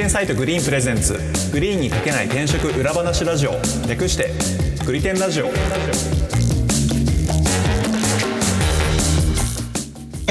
人サイト Green presents。 Green に書けない転職裏話ラジオ。略してグリテンラジオ。は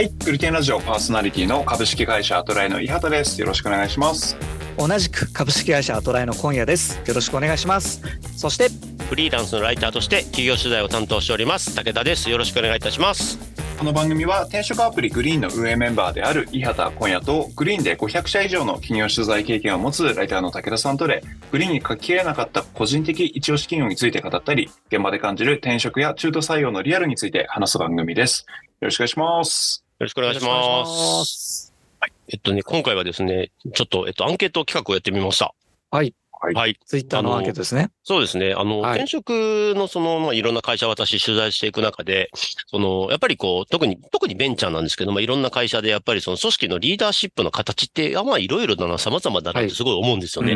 いグリテンラジオパーソナリティの株式会社アトライの伊畑です。よろしくお願いします。同じく株式会社アトライの今夜です。よろしくお願いします。そしてフリーランスのライターとして企業取材を担当しております。武田です。よろしくお願いいたしますこの番組は転職アプリ Green の運営メンバーである伊畑今夜とグリーンで500社以上の企業取材経験を持つライターの武田さんとでグリーンに書ききれなかった個人的一押し企業について語ったり現場で感じる転職や中途採用のリアルについて話す番組です。よろしくお願いします。よろしくお願いします。はい、えっとね今回はですねちょっとえっとアンケート企画をやってみました。はいはい。はい。ツイッターのアンケートですね。そうですね。あの、はい。転職のその、まあ、いろんな会社を私取材していく中で、その、やっぱりこう、特に、特にベンチャーなんですけど、まあ、いろんな会社でやっぱりその組織のリーダーシップの形って、あまあ、いろいろだな、様々だなってすごい思うんですよね。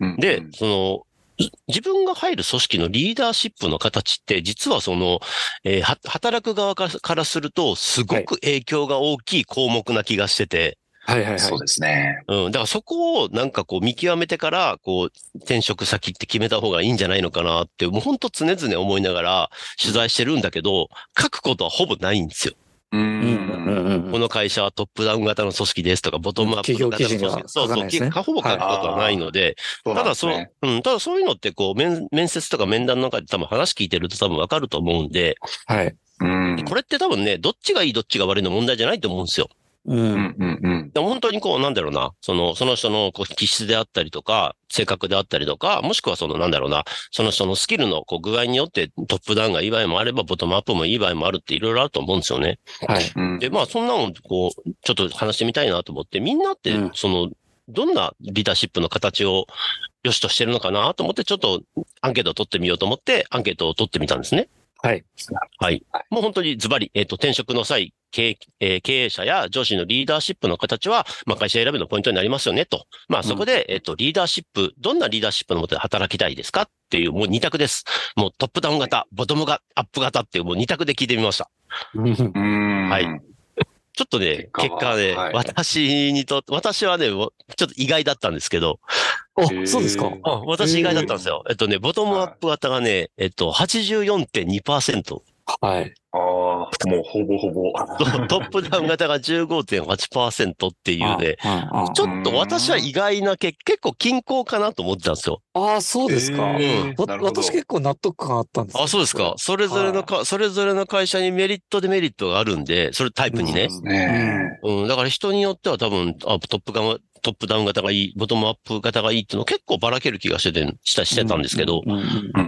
うんで、その、じ自分が入る組織のリーダーシップの形って、実はその、えーは働く側からからすると、すごく影響が大きい項目な気がしてて、はいはいはい。そうですね。うん。だからそこをなんかこう見極めてから、こう、転職先って決めた方がいいんじゃないのかなって、もう本当常々思いながら取材してるんだけど、書くことはほぼないんですよ。うん。この会社はトップダウン型の組織ですとか、ボトムアップ型の組織。企業記事にはそうそう、書かないですね。きほぼ書くことはないので、ただそう、うん、ただそういうのってこう、面、面接とか面談の中で多分話聞いてると多分わかると思うんで、はい。うん。これって多分ね、どっちがいいどっちが悪いの問題じゃないと思うんですよ。ううんんうんうん。でも本当にこう、なんだろうな、その、その人のこう気質であったりとか、性格であったりとか、もしくはその、なんだろうな、その人のスキルのこう具合によってトップダウンがいい場合もあれば、ボトムアップもいい場合もあるっていろいろあると思うんですよね。はい。うん。で、まあ、そんなの、こう、ちょっと話してみたいなと思って、みんなってうん、その、どんなリーダーシップの形を良しとしてるのかなと思って、ちょっとアンケートを取ってみようと思って、アンケートを取ってみたんですね。はいはい。もう本当にズバリ、えっ、と、転職の際、経営えー経営者や上司のリーダーシップの形は、まあ、会社選びのポイントになりますよね、と。まあ、そこで、えっ、と、リーダーシップ、どんなリーダーシップのもとで働きたいですかっていう、もう二択です。もうトップダウン型、ボトムがアップ型っていう、もう二択で聞いてみました。うんはいちょっとね、結果ね、はい。私にと、私はね、ちょっと意外だったんですけど、あそうですか？うん私意外だったんですよ。えっとね、ボトムアップ型がね、えっと、84.2%。はいああもうほぼほぼ。トップダウン型が15.8%っていうね、ああちょっと私は意外なけ、結構均衡かなと思ってたんですよ。ああそうですか。えー。わなるほど。私結構納得感あったんですあ、そうですか。それぞれのか、それぞれの会社にメリットデメリットがあるんで、それタイプにね。ね。うん、だから人によっては多分、あトップガン、トップダウン型がいい、ボトムアップ型がいいっていうの結構ばらける気がしてて、したしてたんですけど、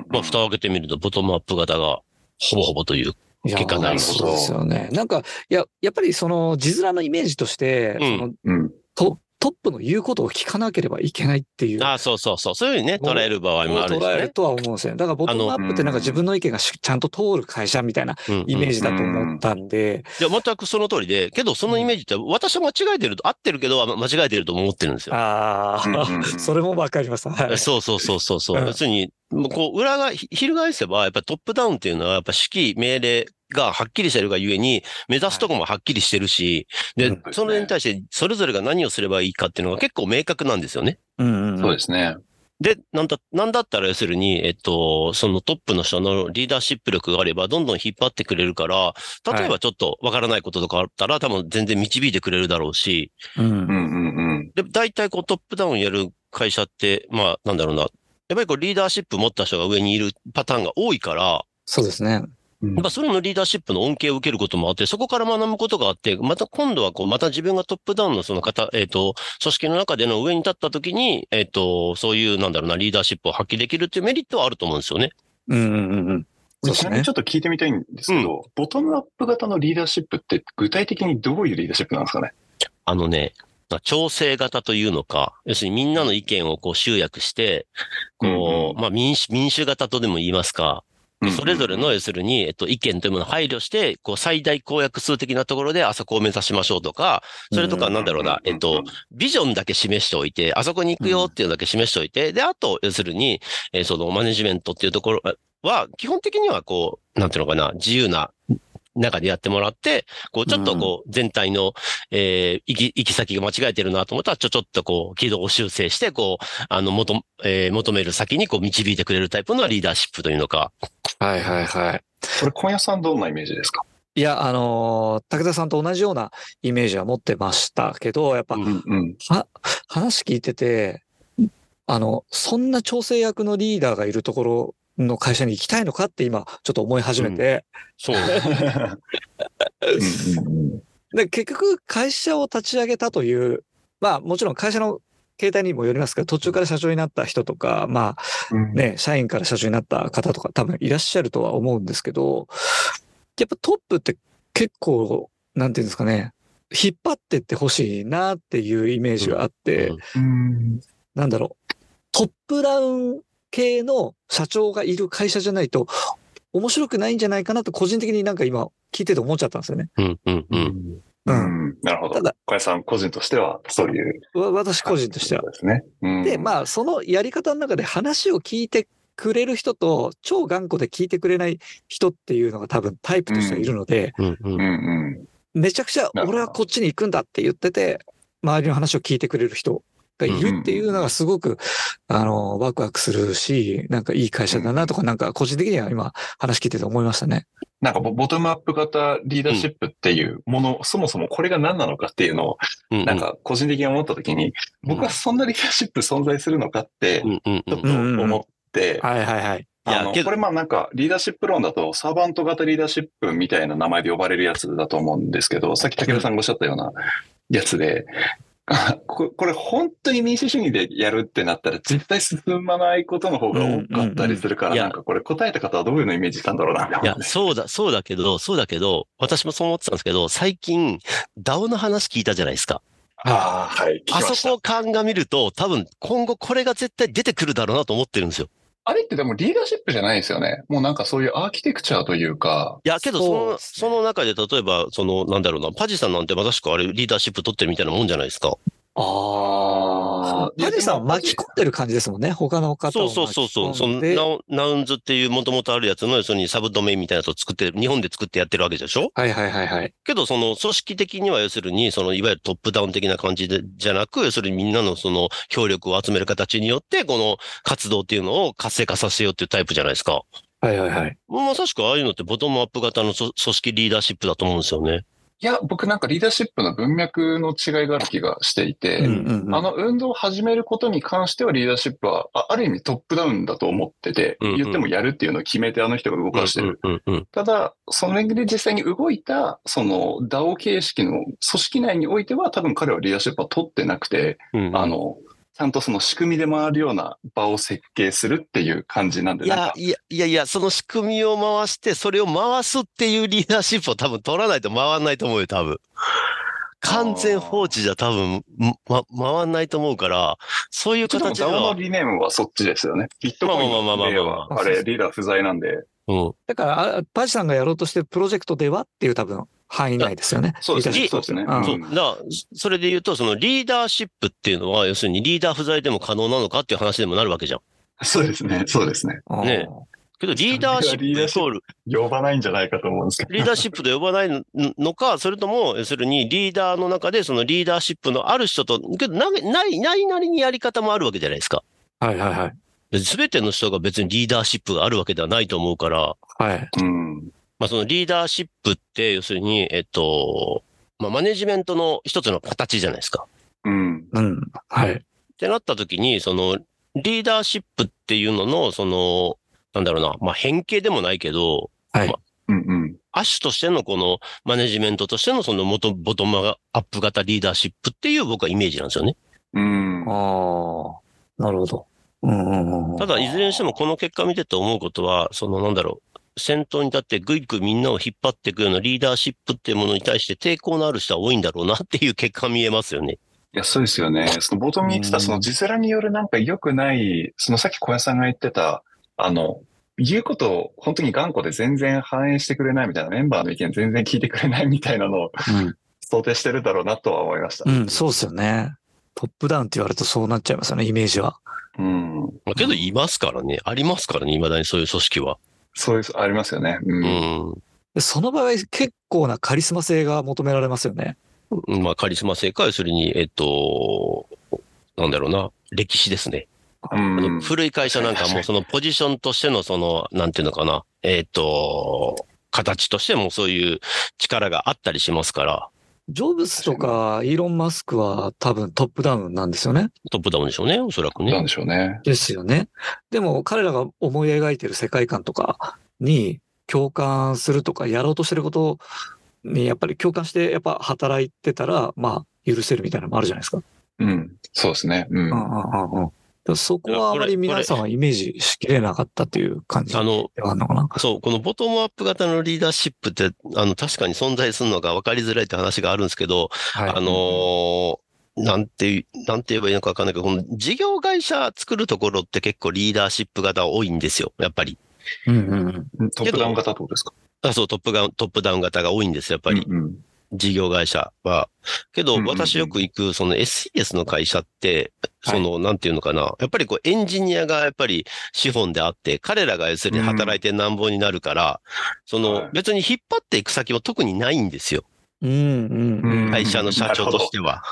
まあ、蓋を開けてみると、ボトムアップ型がほぼほぼという。結果になるそうですよね。なんか、いや、やっぱりその字面のイメージとして、うんそのうんトトップの言うことを聞かなければいけないっていう。ああ、そうそうそう。そういうふうにね、捉える場合もあるんですね。捉えるとは思うんですよね。だからボトムアップってなんか自分の意見がしちゃんと通る会社みたいなうんイメージだと思ったんで、いや、全くその通りで、けどそのイメージって、私は間違えてると、合ってるけど、間違えてると思ってるんですよ。ああ、それもわかります。はい。そうそうそうそうそう。うん要するに、こう、裏が、ひ翻せば、やっぱトップダウンっていうのは、やっぱ指揮、命令がはっきりしてるがゆえに、目指すとこもはっきりしてるし、でうん、それに対して、それぞれが何をすればいいかっていうのが結構明確なんですよね。うんうんそうですね。で、なんだ、なんだったら要するに、えっと、そのトップの人のリーダーシップ力があれば、どんどん引っ張ってくれるから、例えばちょっとわからないこととかあったら、多分全然導いてくれるだろうし、うんうんうんうん。で、大体こうトップダウンやる会社って、まあ、なんだろうな、やっぱりこうリーダーシップ持った人が上にいるパターンが多いから、そうですね。うんやっぱそれのリーダーシップの恩恵を受けることもあって、そこから学ぶことがあって、また今度はこう、また自分がトップダウンのその方、えっ、と、組織の中での上に立った時に、えっ、と、そういう、なんだろうな、リーダーシップを発揮できるっていうメリットはあると思うんですよね。うんうんうんうん。そうですねちなみにち。ょっと聞いてみたいんですけど、ボトムアップ型のリーダーシップって具体的にどういうリーダーシップなんですかね？あのね、まあ調整型というのか、要するにみんなの意見をこう集約して、こう、うんまあ民主、民主型とでも言いますか、でそれぞれの、要するに、えっと、意見というものを配慮して、こう、最大公約数的なところで、あそこを目指しましょうとか、それとか、なんだろうな、えっと、ビジョンだけ示しておいて、あそこに行くよっていうのだけ示しておいて、で、あと、要するに、えーその、マネジメントっていうところは、基本的にはこう、なんていうのかな、自由な中でやってもらって、こう、ちょっとこう、全体の、えー行き、行き先が間違えてるなと思ったら、ちょ、ちょっとこう、軌道を修正して、こう、あの、求、えー求める先にこう、導いてくれるタイプのリーダーシップというのか。はいはいはい。これ、今夜さんどんなイメージですか？いや、あのー武田さんと同じようなイメージは持ってましたけど、やっぱ、うんうんうん。は話聞いてて、あの、そんな調整役のリーダーがいるところの会社に行きたいのかって今、ちょっと思い始めて、そう。うん。うんうんで、結局会社を立ち上げたという、まあもちろん会社の形態にもよりますけど、途中から社長になった人とか、まあうん。ね、社員から社長になった方とか多分いらっしゃるとは思うんですけど、やっぱトップって結構、なんていうんですかね、引っ張ってってほしいなっていうイメージがあって、うん。うん。なんだろう、トップダウン系の社長がいる会社じゃないと、面白くないんじゃないかなと個人的になんか今聞いてて思っちゃったんですよね。うん、うん、う。うんう。うんん。なるほど。ただ小屋さん個人としては、そういう。わ私個人としては。ですね。うんで、まあ、そのやり方の中で話を聞いてくれる人と、超頑固で聞いてくれない人っていうのが多分タイプとしてはいるので、うん、う。うんんうん。めちゃくちゃ俺はこっちに行くんだって言ってて、周りの話を聞いてくれる人がいるっていうのがすごく、あの、ワクワクするし、なんかいい会社だなとか、なんか個人的には今話聞いてて思いましたね。なんかボボトムアップ型リーダーシップっていうもの、そもそもこれが何なのかっていうのを、うん。なんか個人的に思ったときに、僕はそんなリーダーシップ存在するのかってう、ん、うん、ちょっうん。と思って、はいはいはい。あの、いやこれまあなんかリーダーシップ論だとサーバント型リーダーシップみたいな名前で呼ばれるやつだと思うんですけど、さっき武田さんがおっしゃったようなやつで、ここれ本当に民主主義でやるってなったら絶対進まないことの方が多かったりするから、うんうんうんいやなんかこれ答えた方はどういうのイメージしたんだろうないや。そうだ、そうだけど、そうだけど、私もそう思ってたんですけど、最近、DAO の話聞いたじゃないですか。ああ、はい。あそこを鑑みると、多分、今後これが絶対出てくるだろうなと思ってるんですよ。あれってでもリーダーシップじゃないですよね。もうなんかそういうアーキテクチャーというか、いや、けど、その、その中で、例えば、その、なんだろうな、パジさんなんてまさしくあれ、リーダーシップ取ってるみたいなもんじゃないですか。あパジさん巻き込んでる感じですもんね。他の方をそうそうそうそう。ナウン、ナウンズっていうもともとあるやつの、要するにサブドメインみたいなやつを作って、日本で作ってやってるわけでしょ？はいはいはいはい。けど、その組織的には要するに、そのいわゆるトップダウン的な感じで、じゃなく、要するにみんなのその協力を集める形によって、この活動っていうのを活性化させようっていうタイプじゃないですか。はいはいはい。まさしくああいうのってボトムアップ型の組組織リーダーシップだと思うんですよね。いや、僕なんかリーダーシップの文脈の違いがある気がしていて、うんうんうんあの運動を始めることに関してはリーダーシップは、あある意味トップダウンだと思ってて、うんうん言ってもやるっていうのを決めてあの人が動かしてる。うんうんうん。ただ、それで実際に動いた、その DAO 形式の組織内においては、多分彼はリーダーシップは取ってなくて、うんうんあの、ちゃんとその仕組みで回るような場を設計するっていう感じなんで、いなんか、やいや、いやいや、その仕組みを回して、それを回すっていうリーダーシップを多分取らないと回んないと思うよ、多分。完全放置じゃ多分、ま、回んないと思うから、そういう形で DAO のは、理念はそっちですよね。ビットコインの例は、あれ、リーダー不在なんで、うん。だから、あパジさんがやろうとしてるプロジェクトではっていう多分範囲内ですよね。そうですねそうですねんそう。だから、それで言うと、そのリーダーシップっていうのは、要するにリーダー不在でも可能なのかっていう話でもなるわけじゃん。そうですね、そうですね。ねけど、リーダーシップイコール、呼ばないんじゃないかと思うんですけど。リーダーシップと呼ばないののか、それとも、要するにリーダーの中で、そのリーダーシップのある人と、けどな、ない、ないなりにやり方もあるわけじゃないですか。はいはいはい。すべての人が別にリーダーシップがあるわけではないと思うから、はい。うん。まあそのリーダーシップって、要するに、えっと、まあマネジメントの一つの形じゃないですか。うん。うん。はい。ってなった時に、その、リーダーシップっていうのの、その、なんだろうな、まあ変形でもないけど、はい。うんうん。亜種としてのこのマネジメントとしてのその元、ボトムアップ型リーダーシップっていう僕はイメージなんですよね。うん。ああ、なるほど。うんうんうんうん。ただ、いずれにしてもこの結果見てて思うことは、そのなんだろう、先頭に立ってぐいぐいみんなを引っ張っていくようなリーダーシップっていうものに対して抵抗のある人は多いんだろうなっていう結果見えますよね。いや、そうですよね。その冒頭に言ってた、うんその字面によるなんか良くない、そのさっき小屋さんが言ってた、あの、言うことを本当に頑固で全然反映してくれないみたいな、メンバーの意見全然聞いてくれないみたいなのをうん。想定してるだろうなとは思いました。うん、そうですよね。トップダウンって言われるとそうなっちゃいますよね、イメージは。うん。まあけど、いますからね。ありますからね、未だにそういう組織は。そういう、ありますよね。う。うんん。でその場合結構なカリスマ性が求められますよね。うんまあ、カリスマ性か、要するに、えっと、なんだろうな、歴史ですね。古い会社なんかもうそのポジションとしてのその、なんていうのかな、えっと、形としてもそういう力があったりしますから、ジョブズとかイーロン・マスクは多分トップダウンなんですよね。トップダウンでしょうね、おそらくね。なんでしょうね。ですよね。でも彼らが思い描いてる世界観とかに共感するとかやろうとしてることにやっぱり共感してやっぱ働いてたら、まあ許せるみたいなのもあるじゃないですか。うん。そうですね。うん。うんうんうんそこはあまり皆さんはイメージしきれなかったっていう感じであの、かな。そう、このボトムアップ型のリーダーシップって、あの、確かに存在するのが分かりづらいって話があるんですけど、はい。あのーなんて、なんて言えばいいのか分かんないけど、この事業会社作るところって結構リーダーシップ型多いんですよ、やっぱり。うんうんうん。トップダウン型ってことですか？あそう、トップガン、トップダウン型が多いんですよ、やっぱり。うん事業会社は。けど私よく行く、その SES の会社って、はいその、なんていうのかな。やっぱりこう、エンジニアがやっぱり資本であって、彼らが要するに働いてなんぼになるから、そはいの、別に引っ張っていく先も特にないんですよ。うんうんうん。会社の社長としては。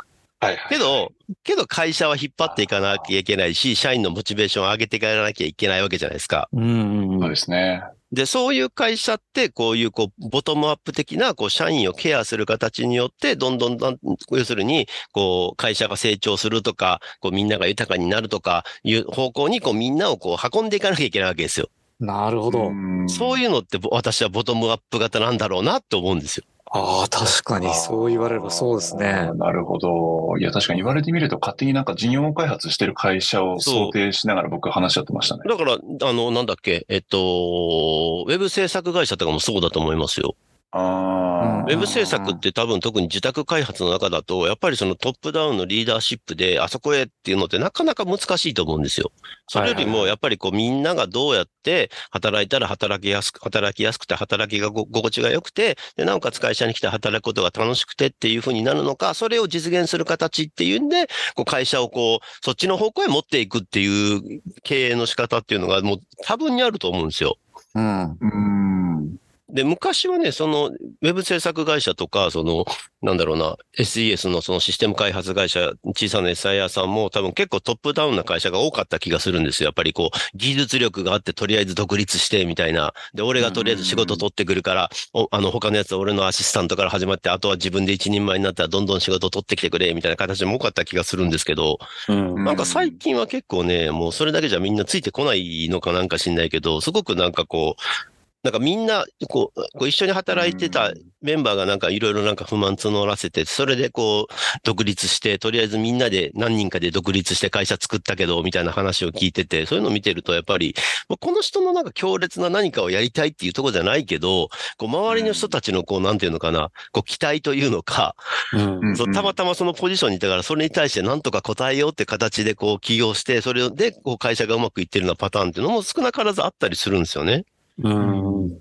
はいはい。けど、けど会社は引っ張っていかなきゃいけないし、社員のモチベーションを上げていかなきゃいけないわけじゃないですか。うんうんうんそうですね。で、そういう会社って、こういう、こう、ボトムアップ的な、こう、社員をケアする形によって、どんどんどん、要するに、こう、会社が成長するとか、こう、みんなが豊かになるとか、いう方向に、こう、みんなをこう、運んでいかなきゃいけないわけですよ。なるほど。そういいうのって、ぼ私はボトムアップ型なんだろうなって思うんですよ。ああ、確かにそう言われればそうですね。なるほど。いや、確かに言われてみると、勝手になんか事業開発してる会社を想定しながら僕話し合ってましたね。だから、あの、なんだっけ、えっと、ウェブ制作会社とかもそうだと思いますよ。あウェブ制作って多分特に自宅開発の中だと、やっぱりそのトップダウンのリーダーシップであそこへっていうのってなかなか難しいと思うんですよ。それよりもやっぱりこうみんながどうやって働いたら働きやすく、働きやすくて働きがご心地が良くて、で、なおかつ会社に来て働くことが楽しくてっていうふうになるのか、それを実現する形っていうんで、こう会社をこう、そっちの方向へ持っていくっていう経営の仕方っていうのがもう多分にあると思うんですよ。うん。うん。で、昔はね、その、ウェブ制作会社とか、その、なんだろうな、SES のそのシステム開発会社、小さな SIR さんも多分結構トップダウンな会社が多かった気がするんですよ。やっぱりこう、技術力があってとりあえず独立してみたいな。で、俺がとりあえず仕事取ってくるから、おあの、他のやつは俺のアシスタントから始まって、あとは自分で一人前になったらどんどん仕事取ってきてくれ、みたいな形も多かった気がするんですけど、うん。なんか最近は結構ね、もうそれだけじゃみんなついてこないのかなんか知んないけど、すごくなんかこう、なんかみんな、こう、こう一緒に働いてたメンバーがなんかいろいろなんか不満募らせて、それでこう、独立して、とりあえずみんなで何人かで独立して会社作ったけど、みたいな話を聞いてて、そういうのを見てるとやっぱり、まあこの人のなんか強烈な何かをやりたいっていうところじゃないけど、こう周りの人たちのこう、なんていうのかな、こう期待というのか、そうたまたまそのポジションにいたから、それに対して何とか答えようって形でこう起業して、それでこう会社がうまくいってるようなパターンっていうのも少なからずあったりするんですよね。うん。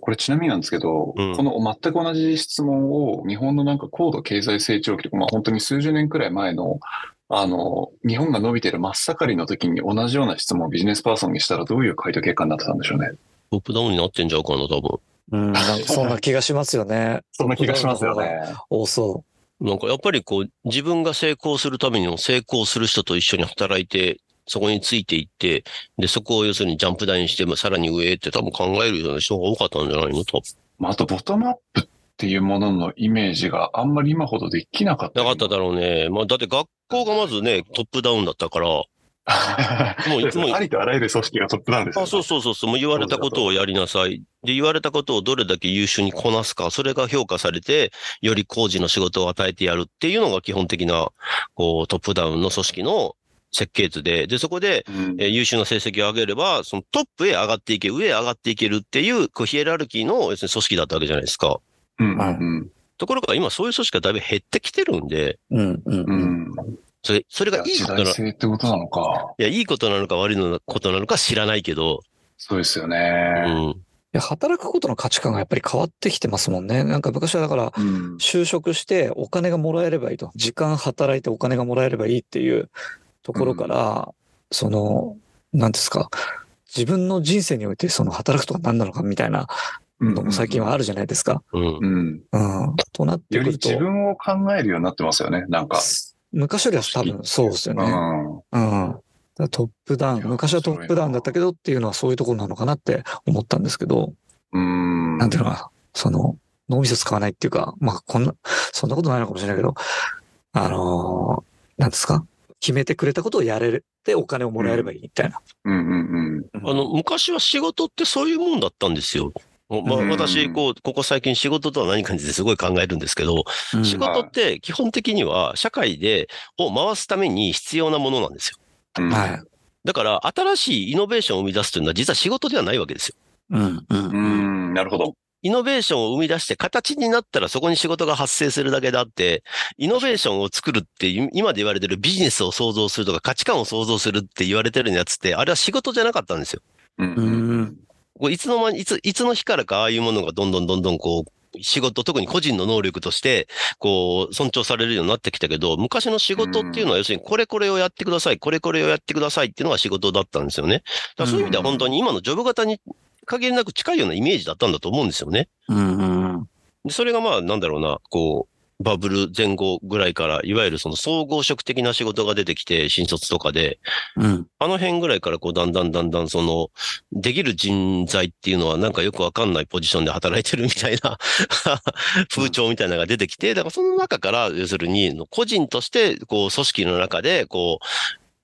これちなみになんですけど、うんこの全く同じ質問を日本のなんか高度経済成長期とか、まあ本当に数十年くらい前の、あの、日本が伸びてる真っ盛りの時に同じような質問をビジネスパーソンにしたらどういう回答結果になってたんでしょうね。トップダウンになってんじゃうかな、多分。うん。なんかそんな気がしますよね。そんな気がしますよね。多そなんかやっぱりこう、自分が成功するためにも成功する人と一緒に働いて、そこについていって、で、そこを要するにジャンプダウンして、まあさらに上へって多分考えるような人が多かったんじゃないのと。まあ、あと、ボトムアップっていうもののイメージがあんまり今ほどできなかった。なかっただろうね。まあだって学校がまずね、トップダウンだったから、もういつも ありとあらゆる組織がトップダウンですよ、あ、ね。そうそうそうそう、もう言われたことをやりなさい。で、言われたことをどれだけ優秀にこなすか、それが評価されて、より工事の仕事を与えてやるっていうのが基本的な、こう、トップダウンの組織の設計図で、で、そこで、うんえー優秀な成績を上げれば、そのトップへ上がっていけ、上へ上がっていけるっていう、こう、ヒエラルキーの、要するに組織だったわけじゃないですか。うんうんところが今そういう組織がだいぶ減ってきてるんで、う。うん。うん。ううん。ん。それ、それがいい時ことな、い代性ってことなのか。や、いいことなのか悪いのことなのか知らないけど、そうですようね。ん。いや働くことの価値観がやっぱり変わってきてますもんね。なんか昔はだから、うん。就職してお金がもらえればいいと。時間働いてお金がもらえればいいっていうところから、その、なんですか、自分の人生においてその働くとは何なのかみたいなのも最近はあるじゃないですか。うん。うん。うん。となってよりくると、自分を考えるようになってますよね。なんか。昔よりは多分そうですよね。うん。うん。トップダウン、昔はトップダウンだったけどっていうのはそういうところなのかなって思ったんですけど、うん。なんていうのかな、その、脳みそ使わないっていうか、まあ、こんな、そんなことないのかもしれないけど、あのーなんですか決めてくれたことをやれてお金をもらえればいいみたいな。うんうんあの、昔は仕事ってそういうもんだったんですよ。まあ、うん私、こう、ここ最近仕事とは何かについてすごい考えるんですけど、うん仕事って基本的には社会で、を回すために必要なものなんですよ。うん。はい。だから、新しいイノベーションを生み出すというのは実は仕事ではないわけですよ。うん。うんう。ん。なるほど。イノベーションを生み出して形になったらそこに仕事が発生するだけであって、イノベーションを作るってい今で言われてるビジネスを創造するとか価値観を創造するって言われてるやつって、あれは仕事じゃなかったんですよ。うんう。ん。こういつの間に、いつ、いつの日からかああいうものがどんどんどんどんこう、仕事、特に個人の能力として、こう、尊重されるようになってきたけど、昔の仕事っていうのは要するに、これこれをやってください、これこれをやってくださいっていうのが仕事だったんですよね。だからそういう意味では本当に今のジョブ型に限りなく近いようなイメージだったんだと思うんですよね。うん。でそれがまあ、なんだろうな、こう、バブル前後ぐらいから、いわゆるその総合職的な仕事が出てきて、新卒とかで、うん。あの辺ぐらいからこう、だんだんだんだんその、できる人材っていうのはなんかよくわかんないポジションで働いてるみたいな風潮みたいなのが出てきて、だからその中から、要するに、個人として、こう、組織の中で、こう、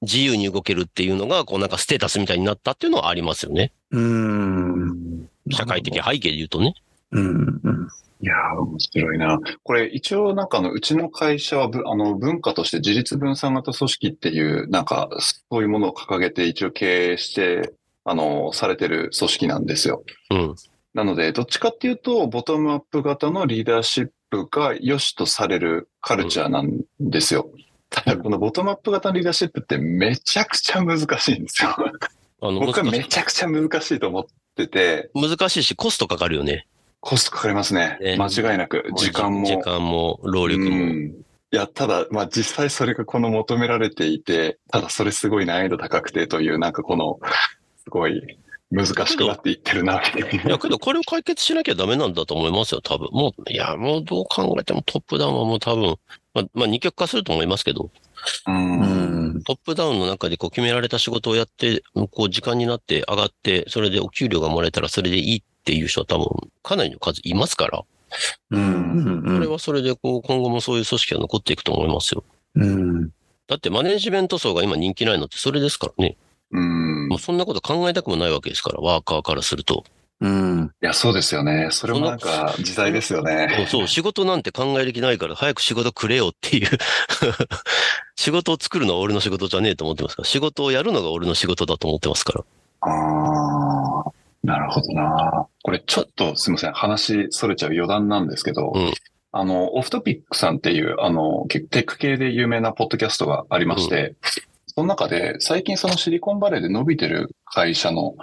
自由に動けるっていうのが、こうなんかステータスみたいになったっていうのはありますよね。うん。社会的背景で言うとね。うん。うん。いやー、面白いな。これ、一応、なんかあの、うちの会社はぶ、あの、文化として自立分散型組織っていう、なんか、そういうものを掲げて一応経営して、あの、されてる組織なんですよ。うん。なので、どっちかっていうと、ボトムアップ型のリーダーシップが良しとされるカルチャーなんですよ。ただ、このボトムアップ型のリーダーシップってめちゃくちゃ難しいんですよ。あの、僕はめちゃくちゃ難しいと思ってて、難しいし、コストかかるよね。コストかかりますね。ね間違いなく。時間も。時間も、労力うも。んいや、ただ、まあ実際それがこの求められていて、ただそれすごい難易度高くてという、なんかこの、すごい難しくなっていってるな、いや、けどこれを解決しなきゃダメなんだと思いますよ、多分。もう、いや、もうどう考えてもトップダウンはもう多分、まあ、まあ二極化すると思いますけど、うん。うん。トップダウンの中でこう決められた仕事をやって、こう時間になって上がって、それでお給料がもらえたらそれでいいっていう人は多分かなりの数いますから、うん。これはそれでこう今後もそういう組織が残っていくと思いますよ。うん。だってマネジメント層が今人気ないのってそれですからね。うん。いもうそんなこと考えたくもないわけですから、ワーカーからすると。うん。や、そうですよね。それもなんか時代ですよね。そう、仕事なんて考える気ないから早く仕事くれよっていう。仕事を作るのは俺の仕事じゃねえと思ってますから、仕事をやるのが俺の仕事だと思ってますから。ああ、なるほどな。これちょっとすみません。話それちゃう余談なんですけど、うんあの、オフトピックさんっていう、あの、結テック系で有名なポッドキャストがありまして、その中で最近そのシリコンバレーで伸びてる会社の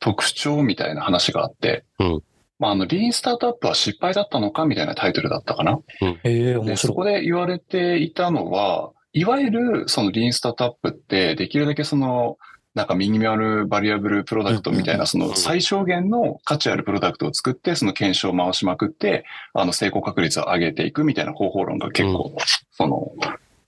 特徴みたいな話があって、うん。まあ、あの、リーンスタートアップは失敗だったのかみたいなタイトルだったかな。ええ、で、面白い。そこで言われていたのは、いわゆるそのリーンスタートアップって、できるだけその、なんかミニマルバリアブルプロダクトみたいな、その最小限の価値あるプロダクトを作って、その検証を回しまくって、あの成功確率を上げていくみたいな方法論が結構、その、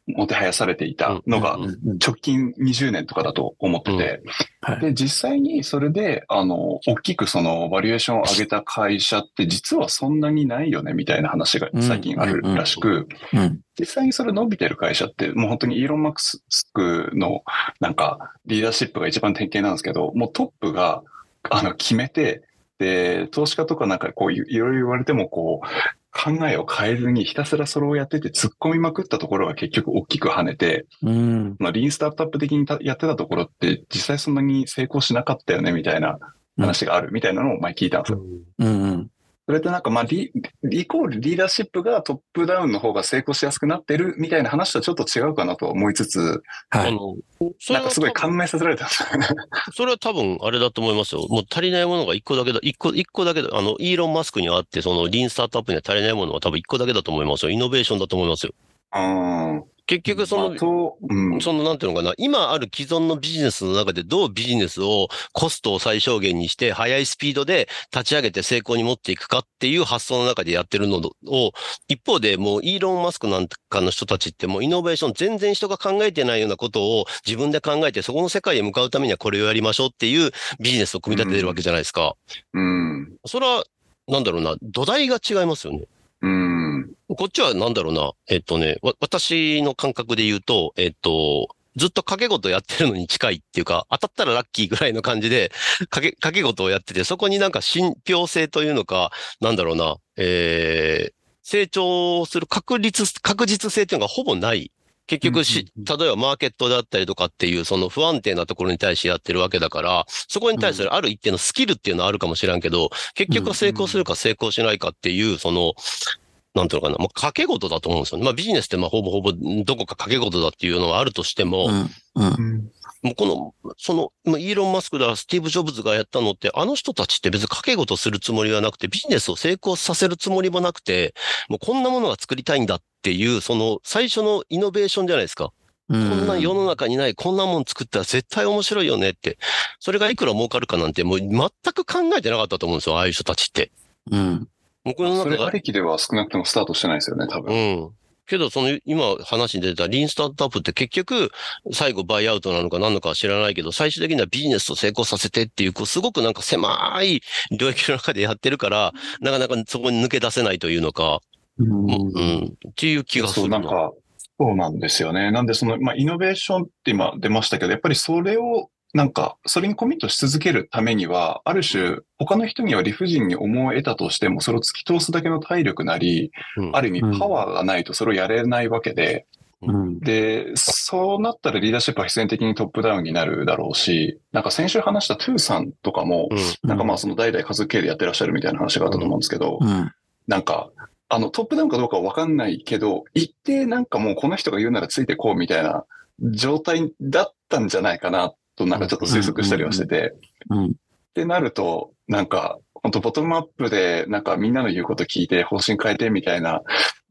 もてはやされていたのが直近20年とかだと思ってて、はい。で、実際にそれで、あの、大きくそのバリエーションを上げた会社って実はそんなにないよねみたいな話が最近あるらしく、うん。実際にそれ伸びてる会社って、もう本当にイーロン・マックスのなんかリーダーシップが一番典型なんですけど、もうトップがあの決めて、で、投資家とかなんかこういいろいろ言われてもこう、考えを変えずにひたすらそれをやってて突っ込みまくったところが結局大きく跳ねて、うん。まあ、リーンスタートアップ的にたやってたところって実際そんなに成功しなかったよねみたいな話があるみたいなのを前聞いたんですよ。うん。それってなんかまあリ、イコールリーダーシップがトップダウンの方が成功しやすくなってるみたいな話とはちょっと違うかなとは思いつつ、はい。あの、それはなんかすごい多分考えさせられたんですよね。それは多分あれだと思いますよ。もう足りないものが一個だけだ、一個、一個だけだ、あの、イーロン・マスクにあって、その、リーンスタートアップには足りないものは多分一個だけだと思いますよ。イノベーションだと思いますよ。うん。結局その、うんそのなんていうのかな、今ある既存のビジネスの中でどうビジネスをコストを最小限にして、速いスピードで立ち上げて成功に持っていくかっていう発想の中でやってるのを、一方でもうイーロン・マスクなんかの人たちってもうイノベーション全然人が考えてないようなことを自分で考えてそこの世界へ向かうためにはこれをやりましょうっていうビジネスを組み立ててるわけじゃないですか。うん。それは、なんだろうな、土台が違いますよね。うん。こっちはなんだろうな、えっとね、わ私の感覚で言うと、えっと、ずっと掛け事やってるのに近いっていうか、当たったらラッキーぐらいの感じで、掛け、掛け事をやってて、そこになんか信憑性というのか、なんだろうな、えー、成長する確率、確実性っていうのがほぼない。結局し、例えばマーケットだったりとかっていう、その不安定なところに対してやってるわけだから、そこに対するある一定のスキルっていうのはあるかもしれんけど、結局は成功するか成功しないかっていう、その、なんていうのかな、まあ、掛け事だと思うんですよね。まあ、ビジネスってまあ、ほぼほぼどこか掛け事だっていうのはあるとしても、うん。うん。もうこの、その、まあ、イーロン・マスクだ、スティーブ・ジョブズがやったのって、あの人たちって別に掛け事するつもりはなくて、ビジネスを成功させるつもりもなくて、もうこんなものが作りたいんだっていう、その最初のイノベーションじゃないですか。ここんな世の中にない、こんなもん作ったら絶対面白いよねって。それがいくら儲かるかなんて、もう全く考えてなかったと思うんですよ、ああいう人たちって。うん。僕のそれ中がありきでは少なくともスタートしてないですよね、多分。うん。けど、その、今話に出てたリーンスタートアップって結局、最後バイアウトなのか何のかは知らないけど、最終的にはビジネスを成功させてっていう、こう、すごくなんか狭い領域の中でやってるから、なかなかそこに抜け出せないというのか、うん。うん、っていう気がすそう、るなんか、そうなんですよね。なんで、その、まあ、イノベーションって今出ましたけど、やっぱりそれを、なんか、それにコミットし続けるためには、ある種、他の人には理不尽に思えたとしても、それを突き通すだけの体力なり、うん。ある意味パワーがないとそれをやれないわけで、うん。で、そうなったらリーダーシップは必然的にトップダウンになるだろうし、なんか先週話したトゥーさんとかも、うん。なんかまあその代々家族系でやってらっしゃるみたいな話があったと思うんですけど、うん。なんか、あのトップダウンかどうかはわかんないけど、一定なんかもうこの人が言うならついてこうみたいな状態だったんじゃないかなとなんかちょっと推測したりはしてて、うん。ってなると、なんか、本当ボトムアップで、なんかみんなの言うこと聞いて方針変えてみたいな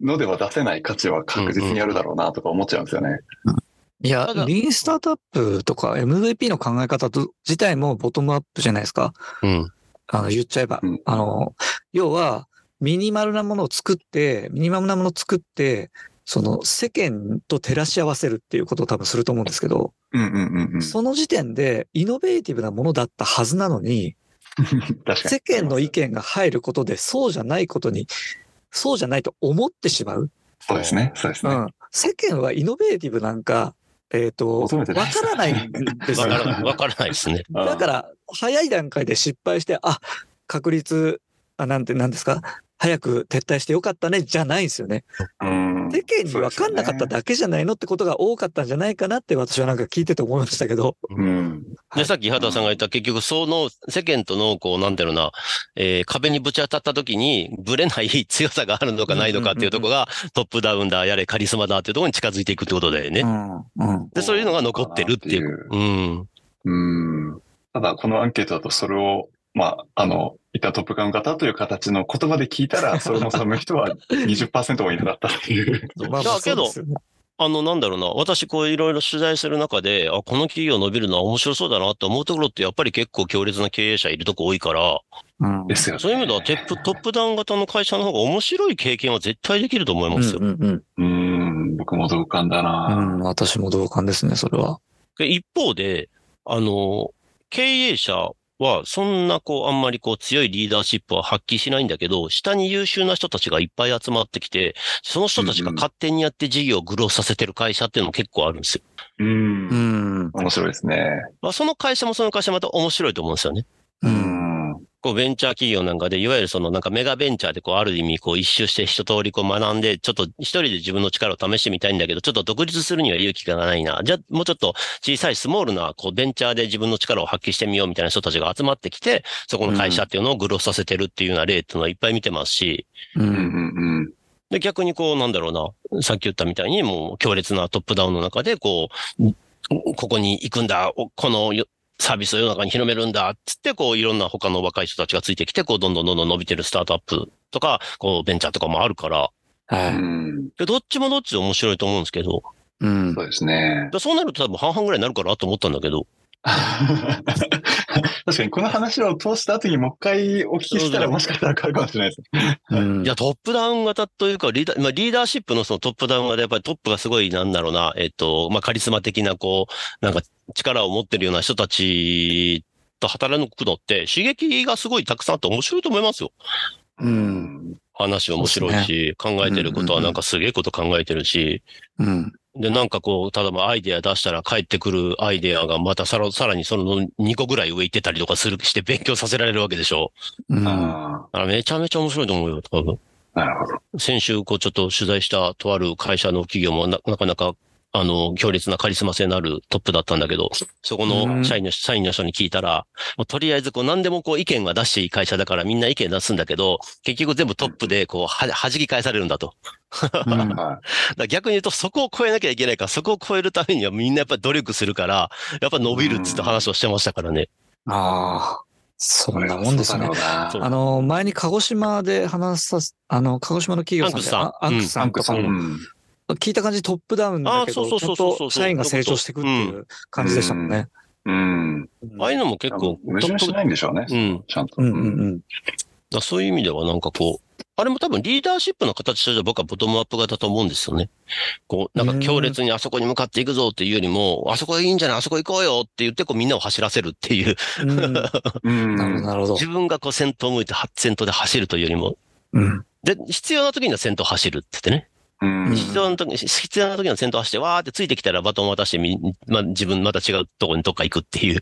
のでは出せない価値は確実にあるだろうなとか思っちゃうんですよね。いやリーンスタートアップとか MVP の考え方と自体もボトムアップじゃないですか。うん。あの、言っちゃえば。うんあの、要は、ミニマルなものを作って、ミニマムなものを作って、その世間と照らし合わせるっていうことを多分すると思うんですけど、うんうんうんうん。その時点でイノベーティブなものだったはずなのに。世間の意見が入ることでそうじゃないことに、そうじゃないと思ってしまう。そうですね。そうですね。うん。世間はイノベーティブなんか、えっ、と、わからないんですよ。わからない、わからないですね。だから、早い段階で失敗して、あ、確率、あ、なんて、なんですか？早く撤退してよかったね、じゃないんですよね。うん世間に分かんなかっただけじゃないのってことが多かったんじゃないかなって私はなんか聞いてて思いましたけど。うん。で、さっき畑さんが言った結局その世間との、こう、なんていうのかな、えー壁にぶち当たった時に、ぶれない強さがあるのかないのかっていうところが、トップダウンだ、やれカリスマだっていうところに近づいていくってことだよね。うん。うん。で、そういうのが残ってるっていう。うん。うん。ただ、このアンケートだとそれを、まあ、あの、いたトップガン型という形の言葉で聞いたら、それも寒い人は20%もいなかったっていう。まあまあだけどあの、なんだろうな、私こういろいろ取材する中で、あ、この企業伸びるのは面白そうだなって思うところってやっぱり結構強烈な経営者いるとこ多いから、うんですよね。そういう意味ではトップトップダウン型の会社の方が面白い経験は絶対できると思いますよ。うんうんうん、僕も同感だうな。ん。うん、私も同感ですね、それは。で一方で、あの、経営者はそんなこうあんまりこう強いリーダーシップは発揮しないんだけど、下に優秀な人たちがいっぱい集まってきて、その人たちが勝手にやって事業をグロースさせてる会社っていうのも結構あるんですよ。う。うんん。面白いですね。まあその会社もその会社また面白いと思うんですよね。う。うんん。こうベンチャー企業なんかで、いわゆるそのなんかメガベンチャーでこうある意味こう一周して一通りこう学んで、ちょっと一人で自分の力を試してみたいんだけど、ちょっと独立するには勇気がないな。じゃあもうちょっと小さいスモールなこうベンチャーで自分の力を発揮してみようみたいな人たちが集まってきて、そこの会社っていうのをグロさせてるっていうような例っていうのはいっぱい見てますし、う。うんんうんで逆にこうなんだろうな、さっき言ったみたいにもう強烈なトップダウンの中でこう、ここに行くんだ、おこのよサービスを世の中に広めるんだ、つって、こう、いろんな他の若い人たちがついてきて、こう、どんどんどんどん伸びてるスタートアップとか、こう、ベンチャーとかもあるから、はうん。うん。でどっちもどっちで面白いと思うんですけど、うんそ。うですね。だそうなると多分半々ぐらいになるかなと思ったんだけど。確かにこの話を通した後にもう一回お聞きしたらもしかしたら変わるかもしれないですね。うんいや、トップダウン型というか、リーダー、まあ、リーダーシップのそのトップダウン型でやっぱりトップがすごい、なんだろうな、えっと、まあ、カリスマ的な、こう、なんか力を持ってるような人たちと働くのって、刺激がすごいたくさんあって面白いと思いますよ。うん。話面白いし、考えてることはなんかすげえこと考えてるし、うん。で、なんかこう、例えばアイデア出したら帰ってくるアイデアがまたさらさらにその2個ぐらい上行ってたりとかする、して勉強させられるわけでしょ。うん。あだからめちゃめちゃ面白いと思うよ、多分。あ、なるほど。先週、こう、ちょっと取材したとある会社の企業もな、なかなか、あの、強烈なカリスマ性のあるトップだったんだけど、そこの社員の、社員の人に聞いたら、もうとりあえず、こう、何でもこう、意見は出していい会社だからみんな意見出すんだけど、結局全部トップで、こう、は、弾き返されるんだと。だから逆に言うと、そこを超えなきゃいけないから、そこを超えるためにはみんなやっぱり努力するから、やっぱ伸びるっつって話をしてましたからね。ああ、そんなもんですね。あの、前に鹿児島で話さす、あの、鹿児島の企業さんで、あアンクアンクさんとかも、うん聞いた感じトップダウンだけあそうど、ちゃそうんそうそうそうと社員が成長していくっていう感じでしたもんね。うん。ああいうのも結構、矛盾しないんでしょうね。うん。ちゃんと。うんうんうん。だそういう意味ではなんかこう、あれも多分リーダーシップの形としては僕はボトムアップ型と思うんですよね。こう、なんか強烈にあそこに向かっていくぞっていうよりも、あそこいいんじゃないあそこ行こうよって言ってこうみんなを走らせるっていう、うんなるうん。ほど、なるほど。自分がこう先頭を向いては先頭で走るというよりも、うん。で、必要な時には先頭走るって言ってね。うん。必要な時に、必要な時には先頭走って、わーってついてきたらバトンを渡してみ、まあ自分また違うところにどっか行くっていう、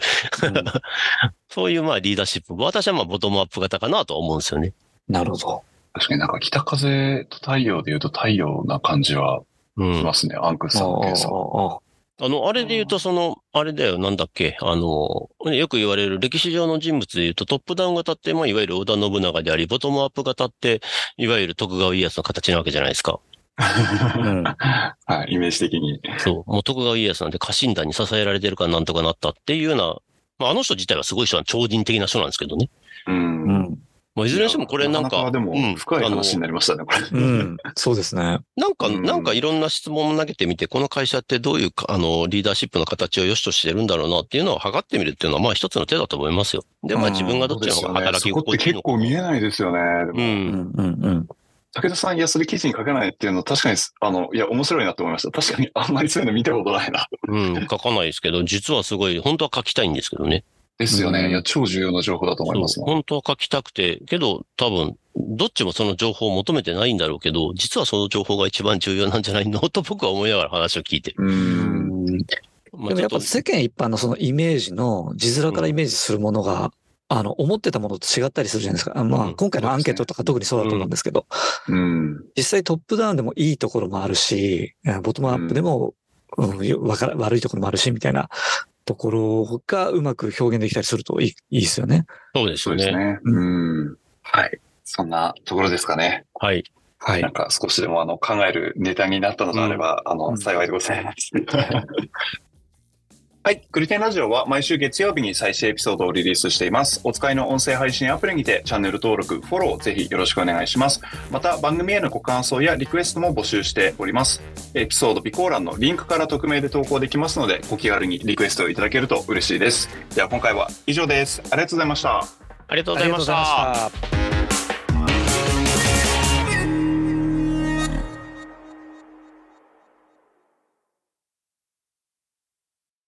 そういうまあリーダーシップ。私はまあボトムアップ型かなと思うんですよね。なるほど。確かになんか北風と太陽で言うと太陽な感じはうん。しますね。アンクスさんのケースは。ああの、あれで言うと、その、あれだよ、なんだっけ、あの、よく言われる歴史上の人物で言うと、トップダウン型って、まあ、いわゆる織田信長であり、ボトムアップ型って、いわゆる徳川家康の形なわけじゃないですか。うん。はい、イメージ的に。そう。もう徳川家康なんて家臣団に支えられてるからなんとかなったっていうような、まあ、あの人自体はすごい人は超人的な人なんですけどね。う。うんん。まあ、いずれにしてもこれなんか、なかでもうん深い話になりましたね、これ。うん。そうですね。なんか、うんなんかいろんな質問を投げてみて、この会社ってどういうか、あの、リーダーシップの形を良しとしてるんだろうなっていうのを測ってみるっていうのは、まあ一つの手だと思いますよ。で、まあうん自分がどっちの方が働きそこって結心地いいのか。構見えないですよね。でう。んうんうん。武田さん、いや、それ記事に書けないっていうの確かに、あの、いや、面白いなと思いました。確かにあんまりそういうの見たことないな。うん、書かないですけど、実はすごい、本当は書きたいんですけどね。ですよね。うんいや、超重要な情報だと思いますそうもん。本当は書きたくて、けど多分、どっちもその情報を求めてないんだろうけど、実はその情報が一番重要なんじゃないの？と僕は思いながら話を聞いてる。うん。まあでもやっぱ世間一般のそのイメージの、字面からイメージするものが、あの、思ってたものと違ったりするじゃないですか。あまうんあ、今回のアンケートとか特にそうだと思うんですけど、うん。実際トップダウンでもいいところもあるし、ボトムアップでも、悪いところもあるし、みたいなところがうまく表現できたりするといいいいですよね。そうですよね。そうですね。うん。はい。そんなところですかね。はい。はいなん。か少しでもあの考えるネタになったのであれば、あの、うん幸いでございます。はい。グリテンラジオは毎週月曜日に最新エピソードをリリースしています。お使いの音声配信アプリにてチャンネル登録、フォローぜひよろしくお願いします。また番組へのご感想やリクエストも募集しております。エピソード備考欄のリンクから匿名で投稿できますので、ご気軽にリクエストをいただけると嬉しいです。では今回は以上です。ありがとうございました。ありがとうございました。ありがとうございました。